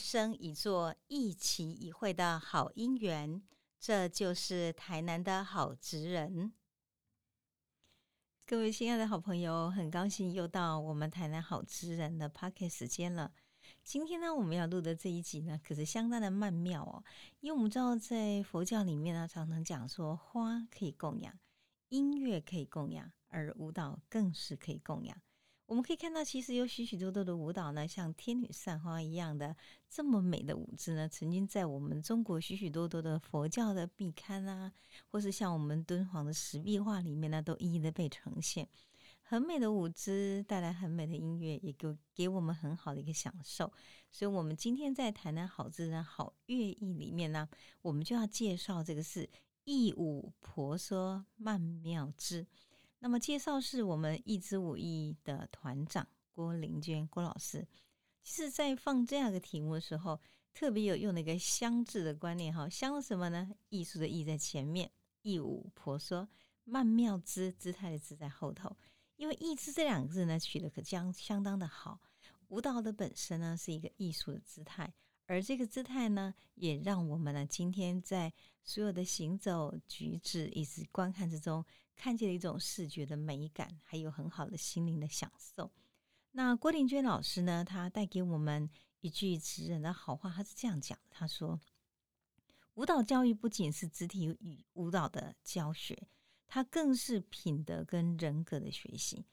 生一座、一期一会的好姻缘。这就是台南的好职人。各位亲爱的好朋友，很高兴又到我们台南好职人的 p o c k e t 时间了。今天呢，我们要录的这一集呢，可是相当的曼妙哦。因为我们知道，在佛教里面呢，常常讲说，花可以供养，音乐可以供养，而舞蹈更是可以供养。我们可以看到，其实有许许多多的舞蹈呢，像天女散花一样的这么美的舞姿呢，曾经在我们中国许许多多的佛教的壁龛啊，或是像我们敦煌的石壁画里面呢，都一一的被呈现。很美的舞姿带来很美的音乐，也给给我们很好的一个享受。所以，我们今天在谈谈好自然好乐意里面呢，我们就要介绍这个是艺舞婆娑曼妙之。那么介绍是我们一支舞艺的团长郭玲娟郭老师。其实，在放这样一个题目的时候，特别有用了一个“相”字的观念哈，“香”什么呢？艺术的“艺”在前面，艺舞婆娑曼妙姿姿态的“姿”在后头。因为“艺姿”这两个字呢，取得可将相当的好。舞蹈的本身呢，是一个艺术的姿态。而这个姿态呢，也让我们呢今天在所有的行走、举止以及观看之中，看见了一种视觉的美感，还有很好的心灵的享受。那郭玲娟老师呢，她带给我们一句词人的好话，她是这样讲的：“她说，舞蹈教育不仅是肢体与舞蹈的教学，它更是品德跟人格的学习。”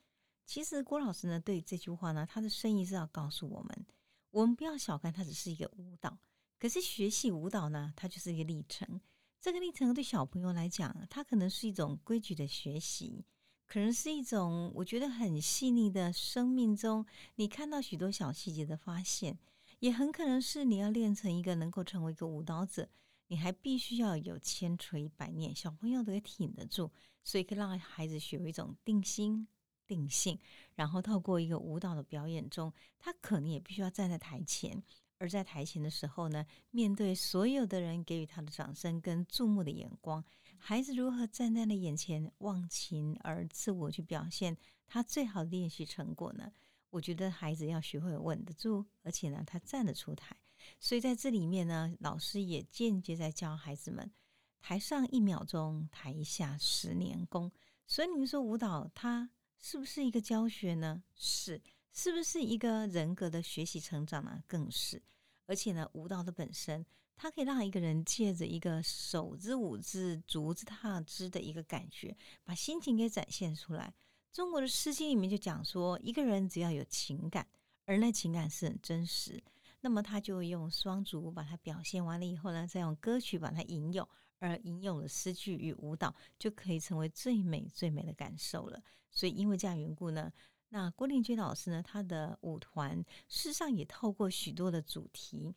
其实郭老师呢，对这句话呢，他的深意是要告诉我们。我们不要小看它，只是一个舞蹈。可是学习舞蹈呢，它就是一个历程。这个历程对小朋友来讲，它可能是一种规矩的学习，可能是一种我觉得很细腻的生命中，你看到许多小细节的发现，也很可能是你要练成一个能够成为一个舞蹈者，你还必须要有千锤百炼，小朋友都可以挺得住，所以可以让孩子学一种定心。定性，然后透过一个舞蹈的表演中，他可能也必须要站在台前，而在台前的时候呢，面对所有的人给予他的掌声跟注目的眼光，孩子如何站在了眼前忘情而自我去表现他最好的练习成果呢？我觉得孩子要学会稳得住，而且呢，他站得出台。所以在这里面呢，老师也间接在教孩子们：台上一秒钟，台下十年功。所以你们说舞蹈它。是不是一个教学呢？是，是不是一个人格的学习成长呢？更是。而且呢，舞蹈的本身，它可以让一个人借着一个手之舞之、足之踏之的一个感觉，把心情给展现出来。中国的诗经里面就讲说，一个人只要有情感，而那情感是很真实，那么他就用双足把它表现完了以后呢，再用歌曲把它引诱。而引用了诗句与舞蹈，就可以成为最美最美的感受了。所以，因为这样缘故呢，那郭令君老师呢，他的舞团事实上也透过许多的主题，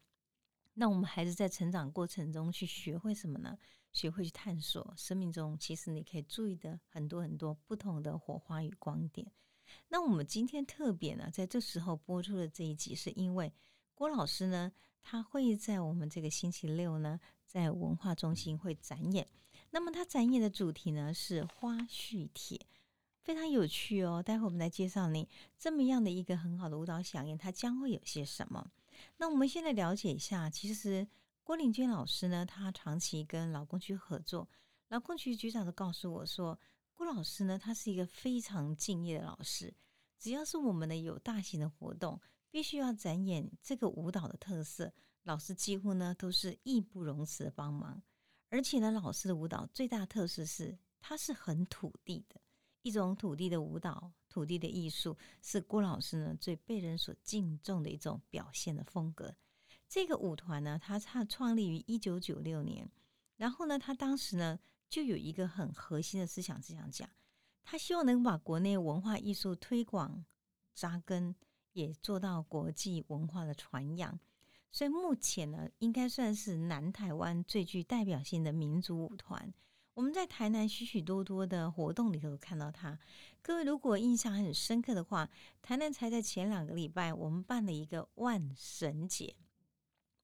那我们孩子在成长过程中去学会什么呢？学会去探索生命中其实你可以注意的很多很多不同的火花与光点。那我们今天特别呢，在这时候播出的这一集，是因为郭老师呢，他会在我们这个星期六呢。在文化中心会展演，那么他展演的主题呢是花絮帖，非常有趣哦。待会我们来介绍你这么样的一个很好的舞蹈响应，它将会有些什么？那我们先来了解一下，其实郭玲娟老师呢，她长期跟劳工局合作，劳工局局长都告诉我说，郭老师呢，他是一个非常敬业的老师，只要是我们的有大型的活动，必须要展演这个舞蹈的特色。老师几乎呢都是义不容辞的帮忙，而且呢，老师的舞蹈最大特色是它是很土地的一种土地的舞蹈，土地的艺术是郭老师呢最被人所敬重的一种表现的风格。这个舞团呢，它它创立于一九九六年，然后呢，他当时呢就有一个很核心的思想，这样讲，他希望能把国内文化艺术推广扎根，也做到国际文化的传扬。所以目前呢，应该算是南台湾最具代表性的民族舞团。我们在台南许许多多的活动里头看到他。各位如果印象很深刻的话，台南才在前两个礼拜，我们办了一个万神节，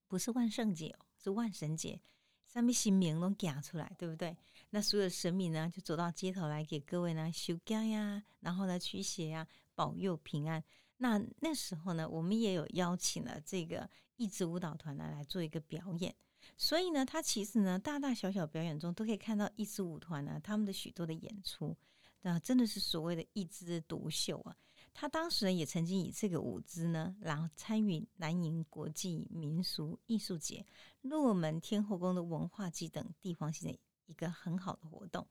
不是万圣节哦，是万神节，上面新名都讲出来，对不对？那所有的神明呢，就走到街头来给各位呢修家呀，然后呢驱邪呀。保佑平安。那那时候呢，我们也有邀请了这个一支舞蹈团呢来做一个表演。所以呢，他其实呢，大大小小表演中都可以看到一支舞团呢他们的许多的演出，那真的是所谓的一枝独秀啊。他当时呢也曾经以这个舞姿呢，然后参与南瀛国际民俗艺术节、洛门天后宫的文化祭等地方性的一个很好的活动。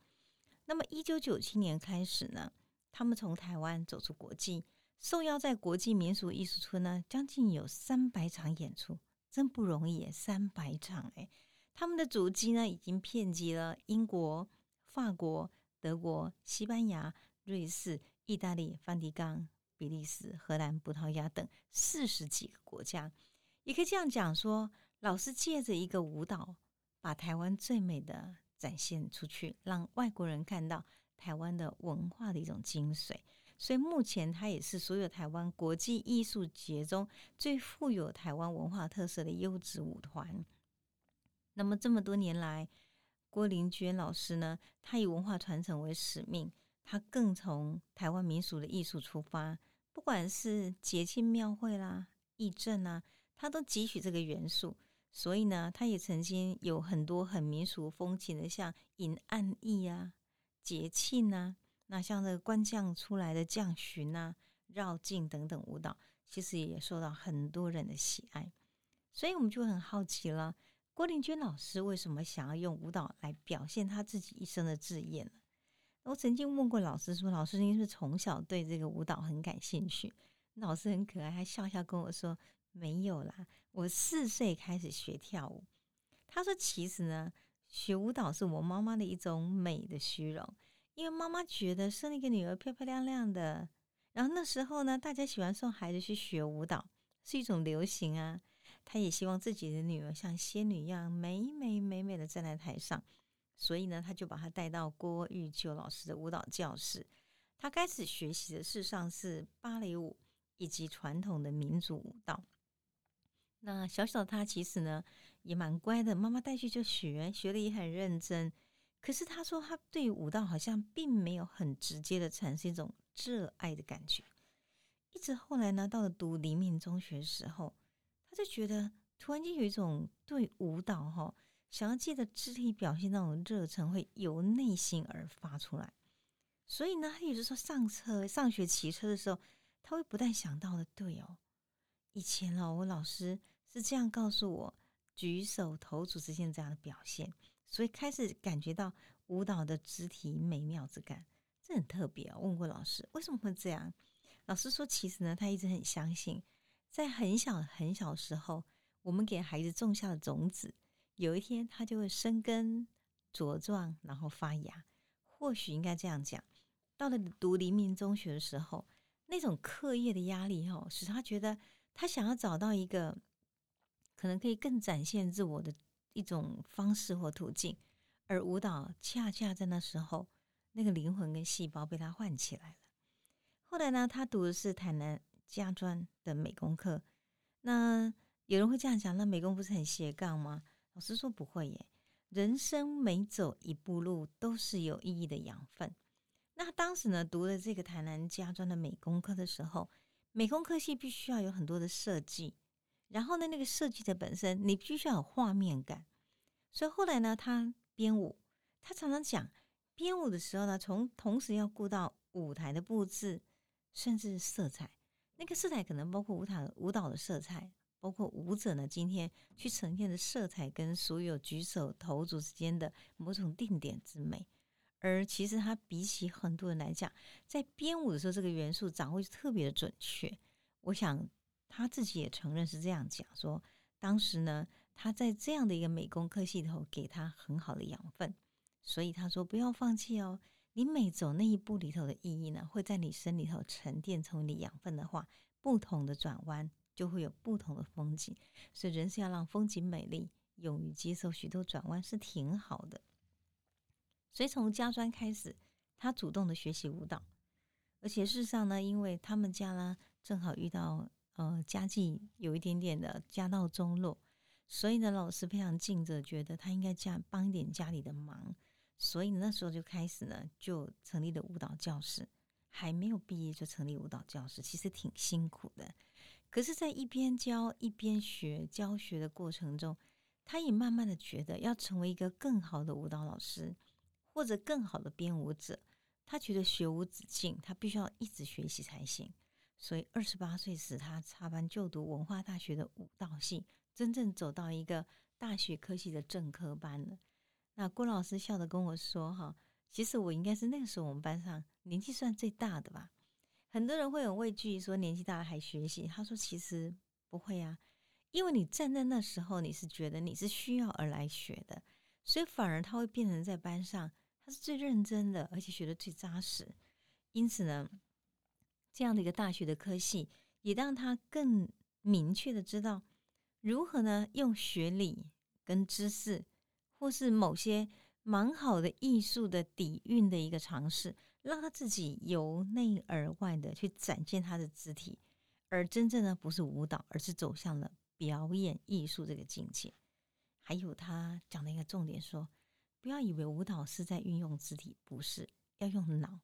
那么，一九九七年开始呢，他们从台湾走出国际，受邀在国际民俗艺术村呢，将近有三百场演出，真不容易，三百场哎！他们的足迹呢，已经遍及了英国、法国、德国、西班牙、瑞士、意大利、梵蒂冈。比利时、荷兰、葡萄牙等四十几个国家，也可以这样讲说，老师借着一个舞蹈，把台湾最美的展现出去，让外国人看到台湾的文化的一种精髓。所以目前，它也是所有台湾国际艺术节中最富有台湾文化特色的优质舞团。那么这么多年来，郭玲娟老师呢，她以文化传承为使命。他更从台湾民俗的艺术出发，不管是节庆庙会啦、义阵啊，他都汲取这个元素。所以呢，他也曾经有很多很民俗风情的，像引暗义啊、节庆啊，那像这个官将出来的将巡啊、绕境等等舞蹈，其实也受到很多人的喜爱。所以我们就很好奇了，郭玲娟老师为什么想要用舞蹈来表现他自己一生的志业呢？我曾经问过老师说：“老师，您是从小对这个舞蹈很感兴趣？”老师很可爱，还笑笑跟我说：“没有啦，我四岁开始学跳舞。”他说：“其实呢，学舞蹈是我妈妈的一种美的虚荣，因为妈妈觉得生了一个女儿漂漂亮亮的。然后那时候呢，大家喜欢送孩子去学舞蹈，是一种流行啊。她也希望自己的女儿像仙女一样美美美美的站在台上。”所以呢，他就把她带到郭玉秋老师的舞蹈教室。他开始学习的事实上是芭蕾舞以及传统的民族舞蹈。那小小的他其实呢也蛮乖的，妈妈带去就学，学的也很认真。可是他说他对舞蹈好像并没有很直接的产生一种热爱的感觉。一直后来呢，到了读黎明中学的时候，他就觉得突然间有一种对舞蹈哈。想要借着肢体表现那种热忱，会由内心而发出来。所以呢，他有时候上车、上学骑车的时候，他会不但想到的，对哦，以前哦，我老师是这样告诉我，举手投足之间这样的表现，所以开始感觉到舞蹈的肢体美妙之感，这很特别啊。问过老师为什么会这样，老师说，其实呢，他一直很相信，在很小很小时候，我们给孩子种下的种子。有一天，它就会生根、茁壮，然后发芽。或许应该这样讲：到了读黎明中学的时候，那种课业的压力，哈，使他觉得他想要找到一个可能可以更展现自我的一种方式或途径。而舞蹈恰恰在那时候，那个灵魂跟细胞被他唤起来了。后来呢，他读的是台南家专的美工课。那有人会这样讲：那美工不是很斜杠吗？老师说不会耶，人生每走一步路都是有意义的养分。那当时呢，读了这个台南家专的美工科的时候，美工科系必须要有很多的设计，然后呢，那个设计的本身你必须要有画面感。所以后来呢，他编舞，他常常讲编舞的时候呢，从同时要顾到舞台的布置，甚至色彩，那个色彩可能包括舞台舞蹈的色彩。包括舞者呢，今天去呈现的色彩跟所有举手投足之间的某种定点之美，而其实他比起很多人来讲，在编舞的时候，这个元素掌握就特别的准确。我想他自己也承认是这样讲，说当时呢，他在这样的一个美工科系头给他很好的养分，所以他说不要放弃哦，你每走那一步里头的意义呢，会在你身里头沉淀成为你养分的话，不同的转弯。就会有不同的风景，所以人是要让风景美丽，勇于接受许多转弯是挺好的。所以从家专开始，他主动的学习舞蹈，而且事实上呢，因为他们家呢正好遇到呃家境有一点点的家道中落，所以呢老师非常尽责，觉得他应该家帮一点家里的忙，所以那时候就开始呢就成立了舞蹈教室。还没有毕业就成立舞蹈教室，其实挺辛苦的。可是，在一边教一边学教学的过程中，他也慢慢的觉得要成为一个更好的舞蹈老师，或者更好的编舞者。他觉得学无止境，他必须要一直学习才行。所以，二十八岁时，他插班就读文化大学的舞蹈系，真正走到一个大学科系的正科班了。那郭老师笑着跟我说：“哈，其实我应该是那个时候我们班上年纪算最大的吧。很多人会很畏惧，说年纪大了还学习。他说其实不会啊，因为你站在那时候，你是觉得你是需要而来学的，所以反而他会变成在班上他是最认真的，而且学的最扎实。因此呢，这样的一个大学的科系，也让他更明确的知道如何呢用学理跟知识。”或是某些蛮好的艺术的底蕴的一个尝试，让他自己由内而外的去展现他的肢体，而真正的不是舞蹈，而是走向了表演艺术这个境界。还有他讲的一个重点说，不要以为舞蹈是在运用肢体，不是要用脑。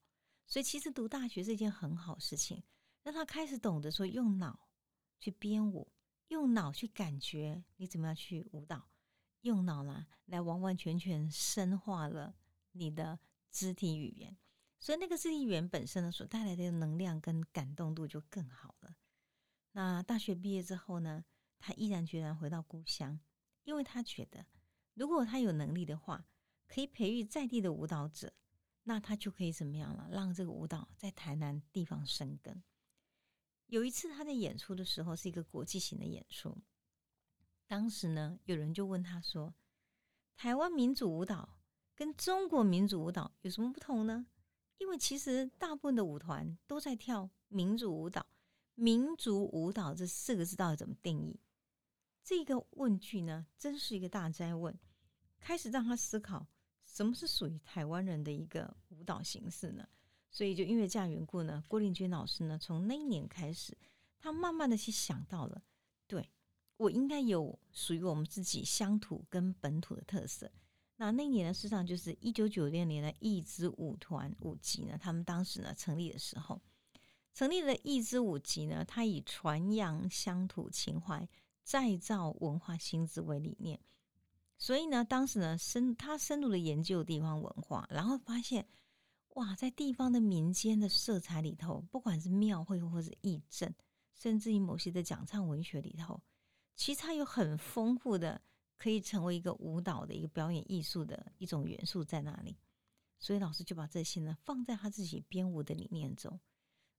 所以其实读大学是一件很好事情，让他开始懂得说用脑去编舞，用脑去感觉你怎么样去舞蹈。用脑啦，来完完全全深化了你的肢体语言，所以那个肢体语言本身呢，所带来的能量跟感动度就更好了。那大学毕业之后呢，他毅然决然回到故乡，因为他觉得，如果他有能力的话，可以培育在地的舞蹈者，那他就可以怎么样了？让这个舞蹈在台南地方生根。有一次他在演出的时候，是一个国际型的演出。当时呢，有人就问他说：“台湾民主舞蹈跟中国民主舞蹈有什么不同呢？”因为其实大部分的舞团都在跳民主舞蹈。民族舞蹈这四个字到底怎么定义？这个问句呢，真是一个大灾问，开始让他思考什么是属于台湾人的一个舞蹈形式呢？所以就因为这样缘故呢，郭令君老师呢，从那一年开始，他慢慢的去想到了，对。我应该有属于我们自己乡土跟本土的特色。那那年呢，事实上就是一九九六年的一支舞团舞集呢，他们当时呢成立的时候，成立了一支舞集呢，它以传扬乡土情怀、再造文化新知为理念。所以呢，当时呢深他深入的研究地方文化，然后发现，哇，在地方的民间的色彩里头，不管是庙会或者义阵，甚至于某些的讲唱文学里头。其实它有很丰富的，可以成为一个舞蹈的一个表演艺术的一种元素在那里，所以老师就把这些呢放在他自己编舞的理念中。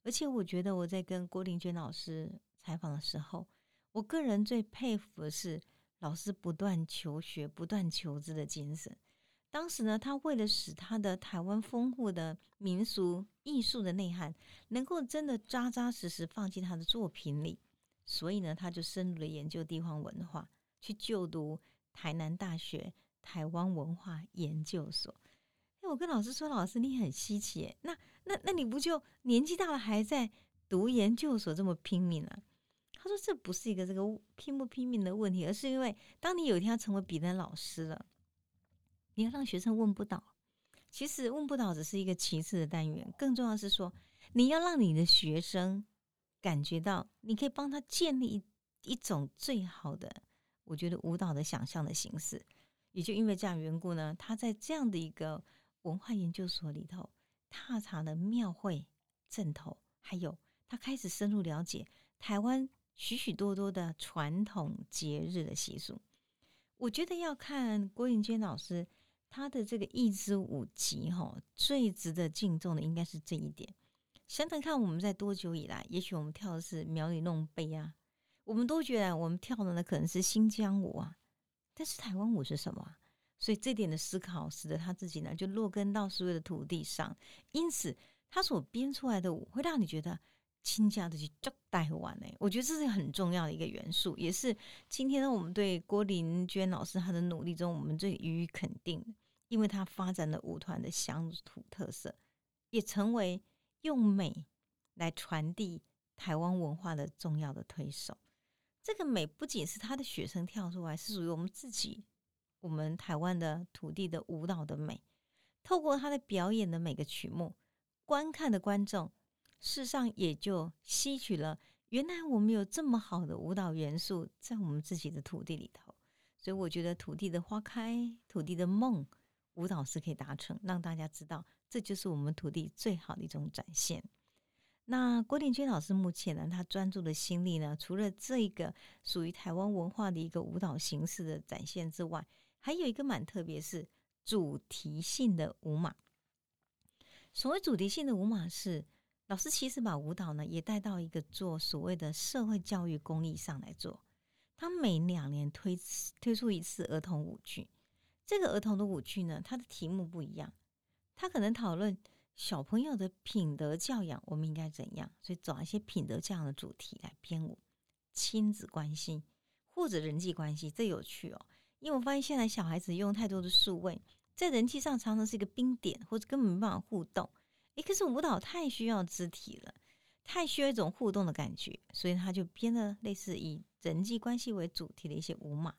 而且我觉得我在跟郭玲娟老师采访的时候，我个人最佩服的是老师不断求学、不断求知的精神。当时呢，他为了使他的台湾丰富的民俗艺术的内涵能够真的扎扎实实放进他的作品里。所以呢，他就深入的研究地方文化，去就读台南大学台湾文化研究所。哎，我跟老师说，老师你很稀奇，那那那你不就年纪大了还在读研究所这么拼命啊？他说这不是一个这个拼不拼命的问题，而是因为当你有一天要成为别人老师了，你要让学生问不倒。其实问不倒只是一个其次的单元，更重要是说你要让你的学生。感觉到你可以帮他建立一一种最好的，我觉得舞蹈的想象的形式，也就因为这样缘故呢，他在这样的一个文化研究所里头，踏查了庙会阵头，还有他开始深入了解台湾许许多多的传统节日的习俗。我觉得要看郭云娟老师他的这个一支舞集哈，最值得敬重的应该是这一点。想想看，我们在多久以来？也许我们跳的是苗里弄杯啊，我们都觉得我们跳的呢可能是新疆舞啊，但是台湾舞是什么？所以这点的思考，使得他自己呢就落根到所有的土地上。因此，他所编出来的舞会让你觉得亲家的去叫带完呢。我觉得这是很重要的一个元素，也是今天呢我们对郭玲娟老师她的努力中，我们最予以肯定的，因为她发展了舞团的乡土特色，也成为。用美来传递台湾文化的重要的推手，这个美不仅是他的学生跳出来，是属于我们自己，我们台湾的土地的舞蹈的美。透过他的表演的每个曲目，观看的观众事上也就吸取了原来我们有这么好的舞蹈元素在我们自己的土地里头。所以我觉得土地的花开，土地的梦，舞蹈是可以达成，让大家知道这就是我们土地最好的一种展现。那郭定军老师目前呢，他专注的心力呢，除了这个属于台湾文化的一个舞蹈形式的展现之外，还有一个蛮特别，是主题性的舞马。所谓主题性的舞马，是老师其实把舞蹈呢也带到一个做所谓的社会教育公益上来做。他每两年推推出一次儿童舞剧，这个儿童的舞剧呢，它的题目不一样，他可能讨论小朋友的品德教养，我们应该怎样，所以找一些品德教养的主题来编舞，亲子关系或者人际关系，这有趣哦。因为我发现现在小孩子用太多的数位，在人际上常常是一个冰点，或者根本没办法互动。诶，可是舞蹈太需要肢体了，太需要一种互动的感觉，所以他就编了类似以。人际关系为主题的一些舞马，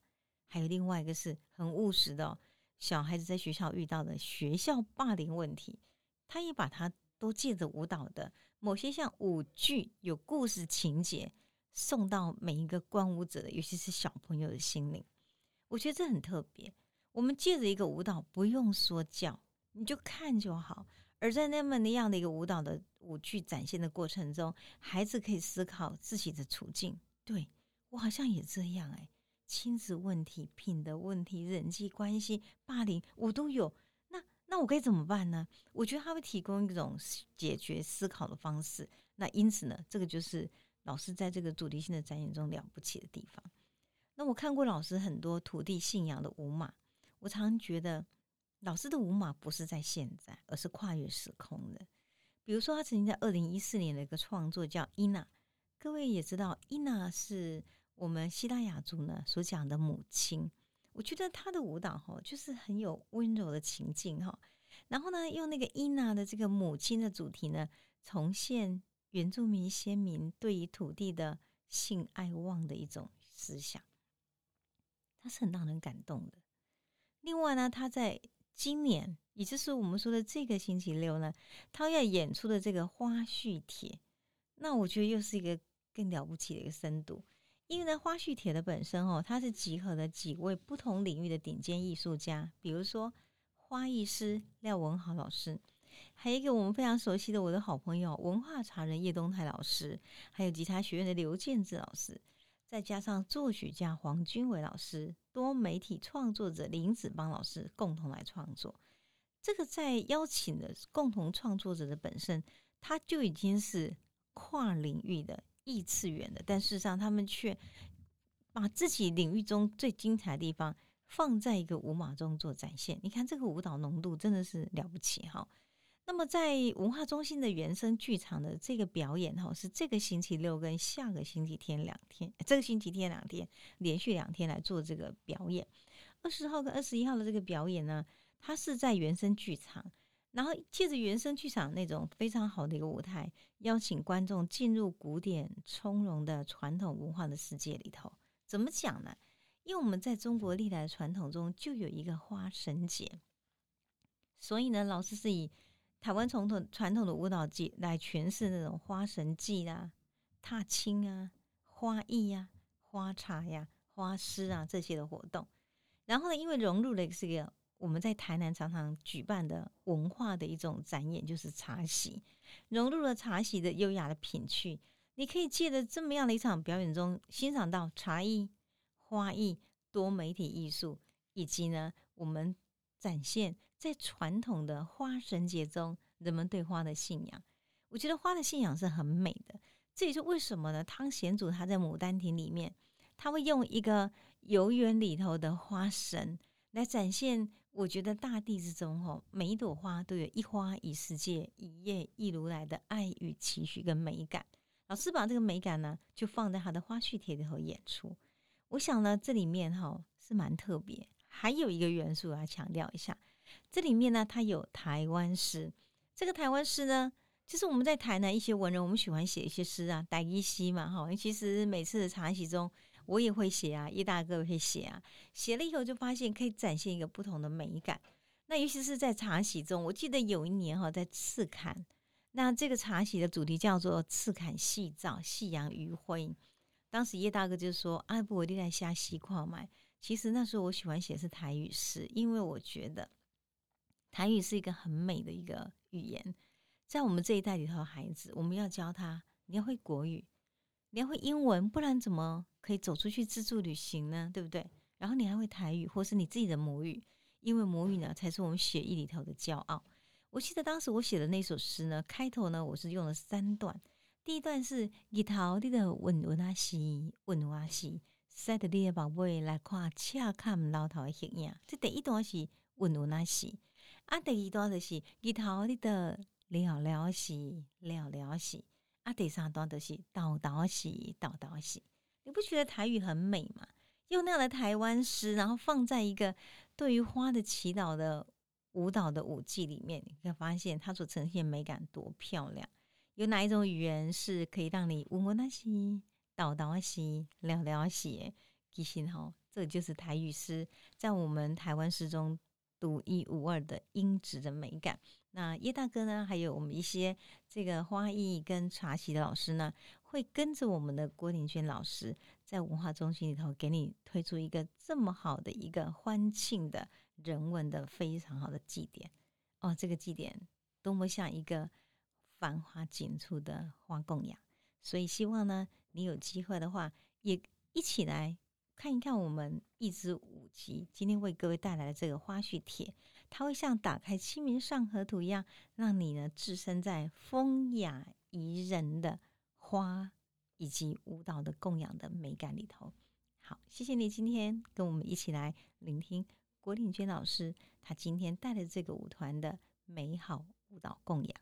还有另外一个是很务实的，小孩子在学校遇到的学校霸凌问题，他也把它都借着舞蹈的某些像舞剧有故事情节，送到每一个观舞者的，尤其是小朋友的心灵。我觉得这很特别。我们借着一个舞蹈，不用说教，你就看就好。而在那么那样的一个舞蹈的舞剧展现的过程中，孩子可以思考自己的处境，对。我好像也这样哎，亲子问题、品德问题、人际关系、霸凌，我都有。那那我该怎么办呢？我觉得他会提供一种解决思考的方式。那因此呢，这个就是老师在这个主题性的展演中了不起的地方。那我看过老师很多土地信仰的舞马，我常常觉得老师的舞马不是在现在，而是跨越时空的。比如说，他曾经在二零一四年的一个创作叫《伊娜》，各位也知道，伊娜是。我们希腊雅族呢所讲的母亲，我觉得他的舞蹈哈就是很有温柔的情境哈，然后呢用那个伊娜的这个母亲的主题呢，重现原住民先民对于土地的性爱望的一种思想，它是很让人感动的。另外呢，他在今年，也就是我们说的这个星期六呢，他要演出的这个花絮帖，那我觉得又是一个更了不起的一个深度。因为呢，花絮帖的本身哦，它是集合了几位不同领域的顶尖艺术家，比如说花艺师廖文豪老师，还有一个我们非常熟悉的我的好朋友文化茶人叶东泰老师，还有吉他学院的刘建志老师，再加上作曲家黄君伟老师，多媒体创作者林子邦老师共同来创作。这个在邀请的共同创作者的本身，他就已经是跨领域的。异次元的，但事实上，他们却把自己领域中最精彩的地方放在一个舞马中做展现。你看，这个舞蹈浓度真的是了不起哈。那么，在文化中心的原生剧场的这个表演哈，是这个星期六跟下个星期天两天，这个星期天两天连续两天来做这个表演。二十号跟二十一号的这个表演呢，它是在原生剧场。然后借着原生剧场那种非常好的一个舞台，邀请观众进入古典从容的传统文化的世界里头。怎么讲呢？因为我们在中国历来传统中就有一个花神节，所以呢，老师是以台湾传统传统的舞蹈节来诠释那种花神祭啊、踏青啊、花艺呀、花茶呀、花诗啊这些的活动。然后呢，因为融入了这个。我们在台南常常举办的文化的一种展演，就是茶席，融入了茶席的优雅的品趣。你可以借着这么样的一场表演中，欣赏到茶艺、花艺、多媒体艺术，以及呢，我们展现在传统的花神节中人们对花的信仰。我觉得花的信仰是很美的，这也是为什么呢？汤显祖他在《牡丹亭》里面，他会用一个游园里头的花神来展现。我觉得大地之中，吼，每一朵花都有一花一世界，一叶一如来的爱与期许跟美感。老师把这个美感呢，就放在他的花絮帖里头演出。我想呢，这里面哈是蛮特别。还有一个元素要强调一下，这里面呢，它有台湾诗。这个台湾诗呢，就是我们在台南一些文人，我们喜欢写一些诗啊，傣一西嘛，哈。其实每次的茶席中。我也会写啊，叶大哥也会写啊，写了以后就发现可以展现一个不同的美感。那尤其是在茶席中，我记得有一年哈，在赤坎，那这个茶席的主题叫做“赤坎细照，夕阳余晖”。当时叶大哥就说：“啊，不，我你来下西矿买。”其实那时候我喜欢写是台语诗，因为我觉得台语是一个很美的一个语言。在我们这一代里头，孩子我们要教他，你要会国语，你要会英文，不然怎么可以走出去自助旅行呢？对不对？然后你还会台语，或是你自己的母语，因为母语呢才是我们血液里头的骄傲。我记得当时我写的那首诗呢，开头呢我是用了三段。第一段是日头你的问问阿西，问阿西，晒得你的宝贝来看恰看老头的形影。这第一段是问问啊西，啊第二段就是日头你的聊聊西，聊聊西，啊第三段就是叨叨西，叨叨西。你不觉得台语很美吗？用那样的台湾诗，然后放在一个对于花的祈祷的。舞蹈的舞技里面，你会发现它所呈现美感多漂亮。有哪一种语言是可以让你闻闻那些、叨叨那些、聊聊那些？其实吼，这就是台语诗在我们台湾诗中独一无二的音质的美感。那叶大哥呢，还有我们一些这个花艺跟茶席的老师呢，会跟着我们的郭林娟老师，在文化中心里头给你推出一个这么好的一个欢庆的。人文的非常好的祭典哦，这个祭典多么像一个繁花锦簇的花供养，所以希望呢，你有机会的话，也一起来看一看我们一支舞集今天为各位带来的这个花絮帖，它会像打开《清明上河图》一样，让你呢置身在风雅宜人的花以及舞蹈的供养的美感里头。好，谢谢你今天跟我们一起来聆听。郭令娟老师，他今天带的这个舞团的美好舞蹈供养。